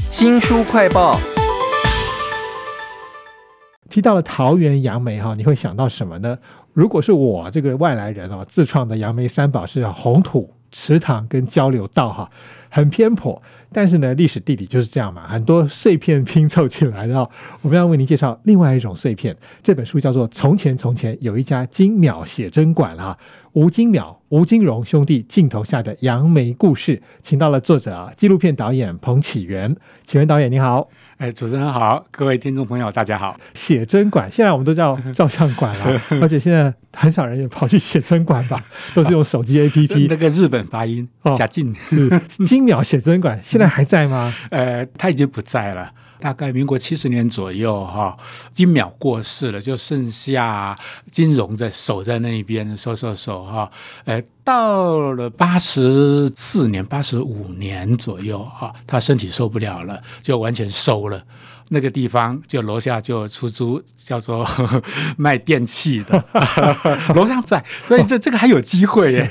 新书快报。提到了桃园杨梅哈，你会想到什么呢？如果是我这个外来人哦，自创的杨梅三宝是红土、池塘跟交流道哈，很偏颇。但是呢，历史地理就是这样嘛，很多碎片拼凑起来的。我们要为您介绍另外一种碎片，这本书叫做《从前从前有一家金秒写真馆》啊，吴金淼、吴金荣兄弟镜头下的杨梅故事，请到了作者啊，纪录片导演彭启源。启源导演你好，哎，主持人好，各位听众朋友大家好。写真馆现在我们都叫照相馆了，而且现在很少人也跑去写真馆吧，都是用手机 APP。那个日本发音下镜是金秒写真馆，现在现在还在吗？呃，他已经不在了。大概民国七十年左右，哈，金淼过世了，就剩下金融在守在那一边守守守，哈。呃，到了八十四年、八十五年左右，哈，他身体受不了了，就完全收了那个地方，就楼下就出租，叫做 卖电器的，楼上在，所以这这个还有机会耶。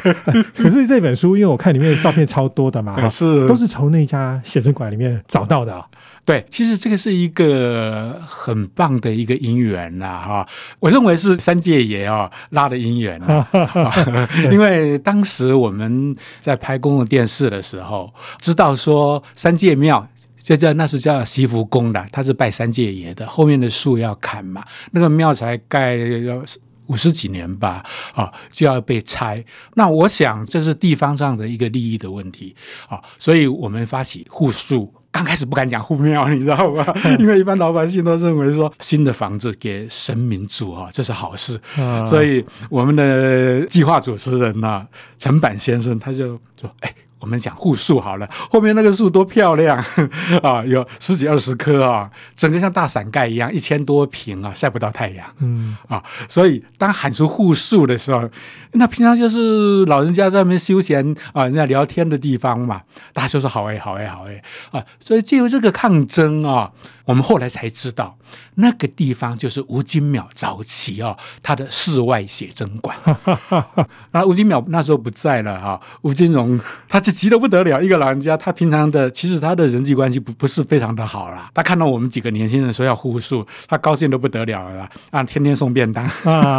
可是这本书，因为我看里面的照片超多的嘛，是都是从那家写真馆里面找到的。对，其实这个是一个很棒的一个姻缘呐，哈！我认为是三界爷啊拉的姻缘啊，因为当时我们在拍公共电视的时候，知道说三界庙就叫那是叫西福宫的，他是拜三界爷的，后面的树要砍嘛，那个庙才盖要五十几年吧，啊，就要被拆。那我想这是地方上的一个利益的问题啊，所以我们发起护树。刚开始不敢讲护庙，你知道吗？因为一般老百姓都认为说新的房子给神明住啊，这是好事。所以我们的计划主持人呐，陈板先生他就说：“哎。”我们讲护树好了，后面那个树多漂亮 啊，有十几二十棵啊，整个像大伞盖一样，一千多平啊，晒不到太阳。嗯啊，所以当喊出护树的时候，那平常就是老人家在那边休闲啊，人家聊天的地方嘛，大家就说好哎，好哎，好哎啊，所以借由这个抗争啊。我们后来才知道，那个地方就是吴金淼早期啊，他的室外写真馆。那吴金淼那时候不在了啊，吴金荣他就急得不得了。一个老人家，他平常的其实他的人际关系不不是非常的好啦。他看到我们几个年轻人说要互助，他高兴的不得了了啊，天天送便当。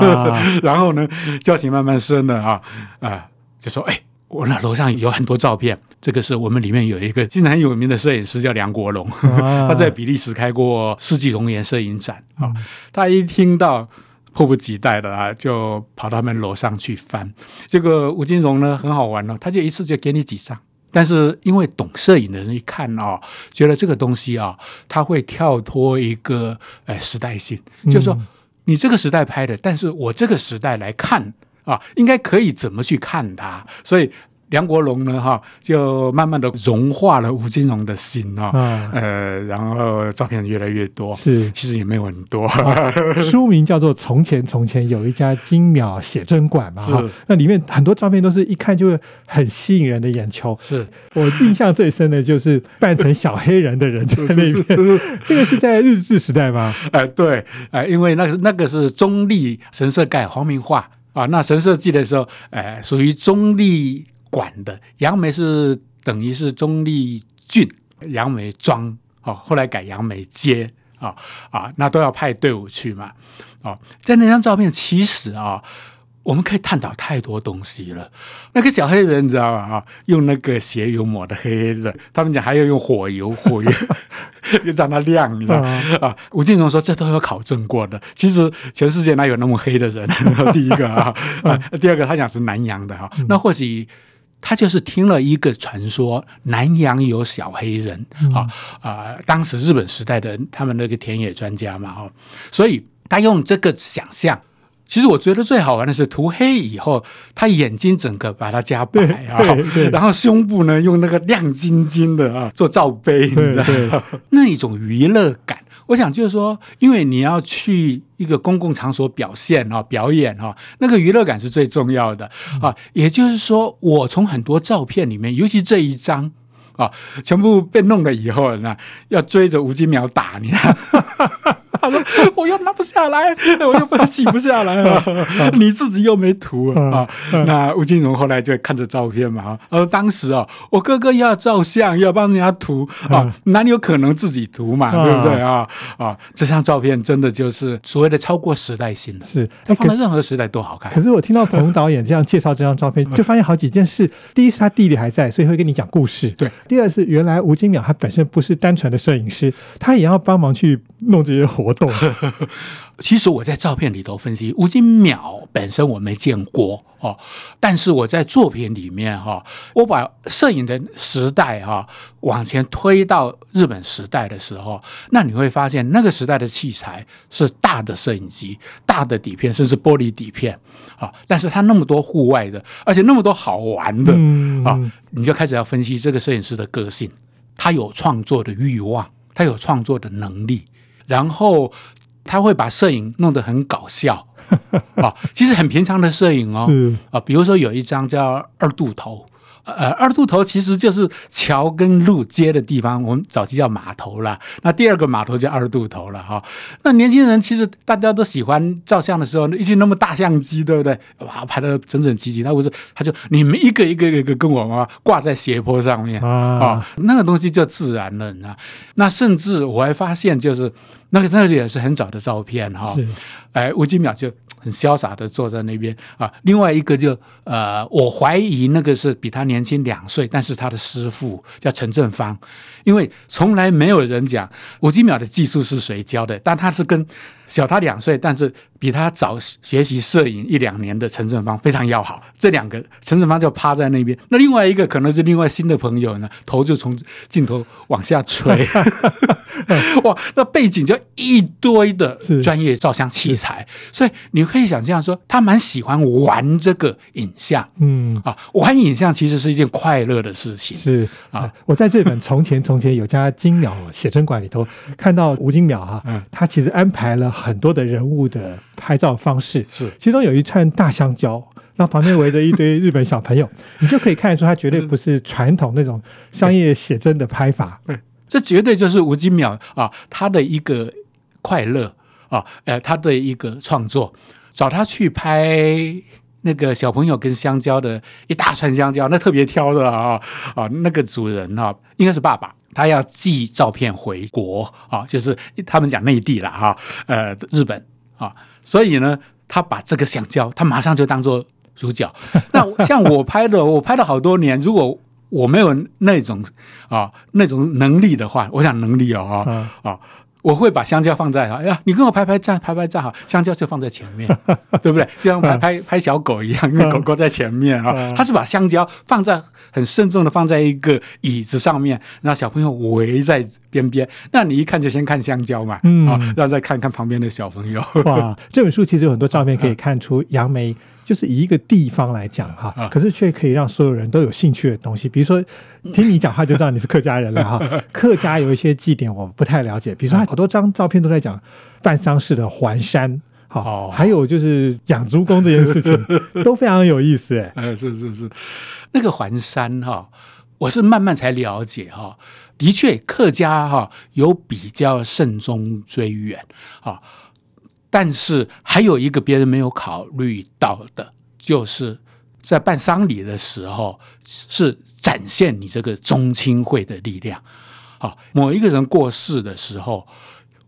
然后呢，交情慢慢深了啊啊，就说哎。我那楼上有很多照片，这个是我们里面有一个经常有名的摄影师叫梁国龙，他在比利时开过世纪容颜摄影展啊。他一听到，迫不及待的啊，就跑到他们楼上去翻。这个吴金荣呢，很好玩哦，他就一次就给你几张。但是因为懂摄影的人一看啊，觉得这个东西啊，他会跳脱一个呃时代性，就是说你这个时代拍的，但是我这个时代来看。啊，应该可以怎么去看它？所以。梁国龙呢，哈，就慢慢的融化了吴金荣的心啊，呃，然后照片越来越多，是，其实也没有很多。书名叫做《从前从前有一家精秒写真馆》嘛，哈，那里面很多照片都是一看就会很吸引人的眼球。是我印象最深的就是扮成小黑人的人在那边，这个是在日治时代吗？哎，对，哎，因为那个那个是中立神社盖黄明化啊，那神社祭的时候，哎，属于中立。管的杨梅是等于是中立郡杨梅庄哦，后来改杨梅街啊啊，那都要派队伍去嘛哦，在那张照片其实啊，我们可以探讨太多东西了。那个小黑人你知道吧啊，用那个鞋油抹的黑黑的，他们讲还要用火油火油 又让它亮，你知道啊？吴敬荣说这都有考证过的。其实全世界哪有那么黑的人？第一个啊啊，第二个他讲是南洋的哈，那或许。他就是听了一个传说，南洋有小黑人啊啊！当时日本时代的他们那个田野专家嘛，哦，所以他用这个想象。其实我觉得最好玩的是涂黑以后，他眼睛整个把它加白啊，然后胸部呢用那个亮晶晶的啊做罩杯，你知道那一种娱乐感。我想就是说，因为你要去一个公共场所表现啊、表演啊，那个娱乐感是最重要的啊。也就是说，我从很多照片里面，尤其这一张啊，全部被弄了以后呢，要追着吴金苗打你。他说我又拿不下来，我又不洗不下来了，你自己又没涂啊。那吴金荣后来就看着照片嘛，呃，当时啊，我哥哥要照相要帮人家涂啊，哪里有可能自己涂嘛，对不对啊？啊，这张照片真的就是所谓的超过时代性的，是它放在任何时代都好看。可是我听到彭导演这样介绍这张照片，就发现好几件事。第一是他弟弟还在，所以会跟你讲故事。对。第二是原来吴金淼他本身不是单纯的摄影师，他也要帮忙去弄这些活动。其实我在照片里头分析，吴金淼本身我没见过哦，但是我在作品里面哈，我把摄影的时代哈往前推到日本时代的时候，那你会发现那个时代的器材是大的摄影机、大的底片，甚至玻璃底片啊，但是它那么多户外的，而且那么多好玩的啊，你就开始要分析这个摄影师的个性，他有创作的欲望，他有创作的能力，然后。他会把摄影弄得很搞笑 啊，其实很平常的摄影哦，啊，比如说有一张叫二度头。呃，二渡头其实就是桥跟路接的地方，我们早期叫码头啦。那第二个码头叫二渡头了哈。那年轻人其实大家都喜欢照相的时候，一起那么大相机，对不对？哇，拍的整整齐齐。他不是，他就你们一个一个一个跟我啊挂在斜坡上面啊，那个东西就自然了啊。那甚至我还发现，就是那个那个也是很早的照片哈。哎，吴金淼就。很潇洒的坐在那边啊，另外一个就呃，我怀疑那个是比他年轻两岁，但是他的师傅叫陈正芳，因为从来没有人讲吴金淼的技术是谁教的，但他是跟小他两岁，但是比他早学习摄影一两年的陈正芳非常要好，这两个陈正芳就趴在那边，那另外一个可能是另外新的朋友呢，头就从镜头往下垂，哇，那背景就一堆的专业照相器材，所以你。可以想象说，他蛮喜欢玩这个影像，嗯。啊，玩影像其实是一件快乐的事情。是。啊，我在这本《从前从前有家金鸟写真馆》里头看到吴金淼哈，他其实安排了很多的人物的拍照方式，是其中有一串大香蕉，然后旁边围着一堆日本小朋友，你就可以看得出他绝对不是传统那种商业写真的拍法。对，这绝对就是吴金淼啊，他的一个快乐啊，呃，他的一个创作。找他去拍那个小朋友跟香蕉的一大串香蕉，那特别挑的啊啊，那个主人啊，应该是爸爸，他要寄照片回国啊，就是他们讲内地了哈，呃，日本啊，所以呢，他把这个香蕉，他马上就当做主角。那像我拍的，我拍了好多年，如果我没有那种啊那种能力的话，我想能力哦啊。我会把香蕉放在哎呀，你跟我拍拍站，拍拍照好，香蕉就放在前面，对不对？就像拍拍拍小狗一样，因为狗狗在前面啊。他是把香蕉放在很慎重的放在一个椅子上面，让小朋友围在边边。那你一看就先看香蕉嘛，啊，然后再看看旁边的小朋友。哇，这本书其实有很多照片可以看出杨梅。就是以一个地方来讲哈，可是却可以让所有人都有兴趣的东西。比如说，听你讲话就知道你是客家人了哈。客家有一些祭典我不太了解，比如说好多张照片都在讲办丧事的环山，好，还有就是养猪公这件事情 都非常有意思。哎，是是是，那个环山哈，我是慢慢才了解哈。的确，客家哈有比较慎终追远啊。但是还有一个别人没有考虑到的，就是在办丧礼的时候，是展现你这个宗亲会的力量。啊，某一个人过世的时候，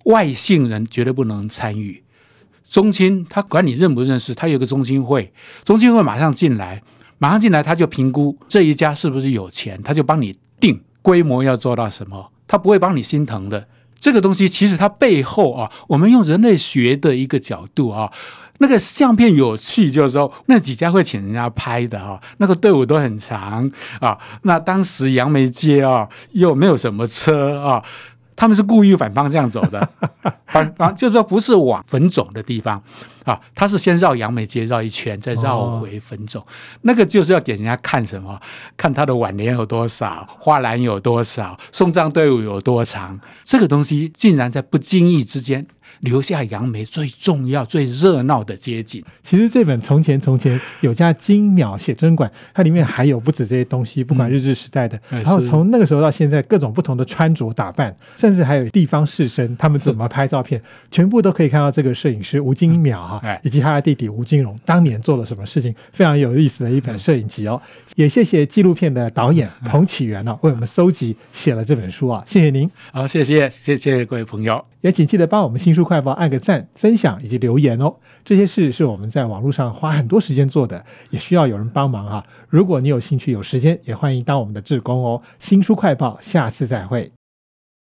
外姓人绝对不能参与，宗亲他管你认不认识，他有个宗亲会，宗亲会马上进来，马上进来他就评估这一家是不是有钱，他就帮你定规模要做到什么，他不会帮你心疼的。这个东西其实它背后啊，我们用人类学的一个角度啊，那个相片有趣，就是说那几家会请人家拍的哈，那个队伍都很长啊。那当时杨梅街啊又没有什么车啊，他们是故意反方向走的，反方就是说不是往坟冢的地方，啊，他是先绕杨梅街绕一圈，再绕回坟冢，那个就是要给人家看什么？看他的挽联有多少，花篮有多少，送葬队伍有多长，这个东西竟然在不经意之间。留下杨梅最重要、最热闹的街景。其实这本《从前从前》有家金鸟写真馆，它里面还有不止这些东西，不管日治时代的，然后从那个时候到现在各种不同的穿着打扮，甚至还有地方士绅他们怎么拍照片，全部都可以看到这个摄影师吴金淼哈，以及他的弟弟吴金荣当年做了什么事情，非常有意思的一本摄影集哦。也谢谢纪录片的导演彭启源呢，为我们搜集写了这本书啊，谢谢您。好，谢谢谢谢各位朋友。也请记得帮我们新书快报按个赞、分享以及留言哦。这些事是我们在网络上花很多时间做的，也需要有人帮忙哈。如果你有兴趣、有时间，也欢迎当我们的志工哦。新书快报，下次再会。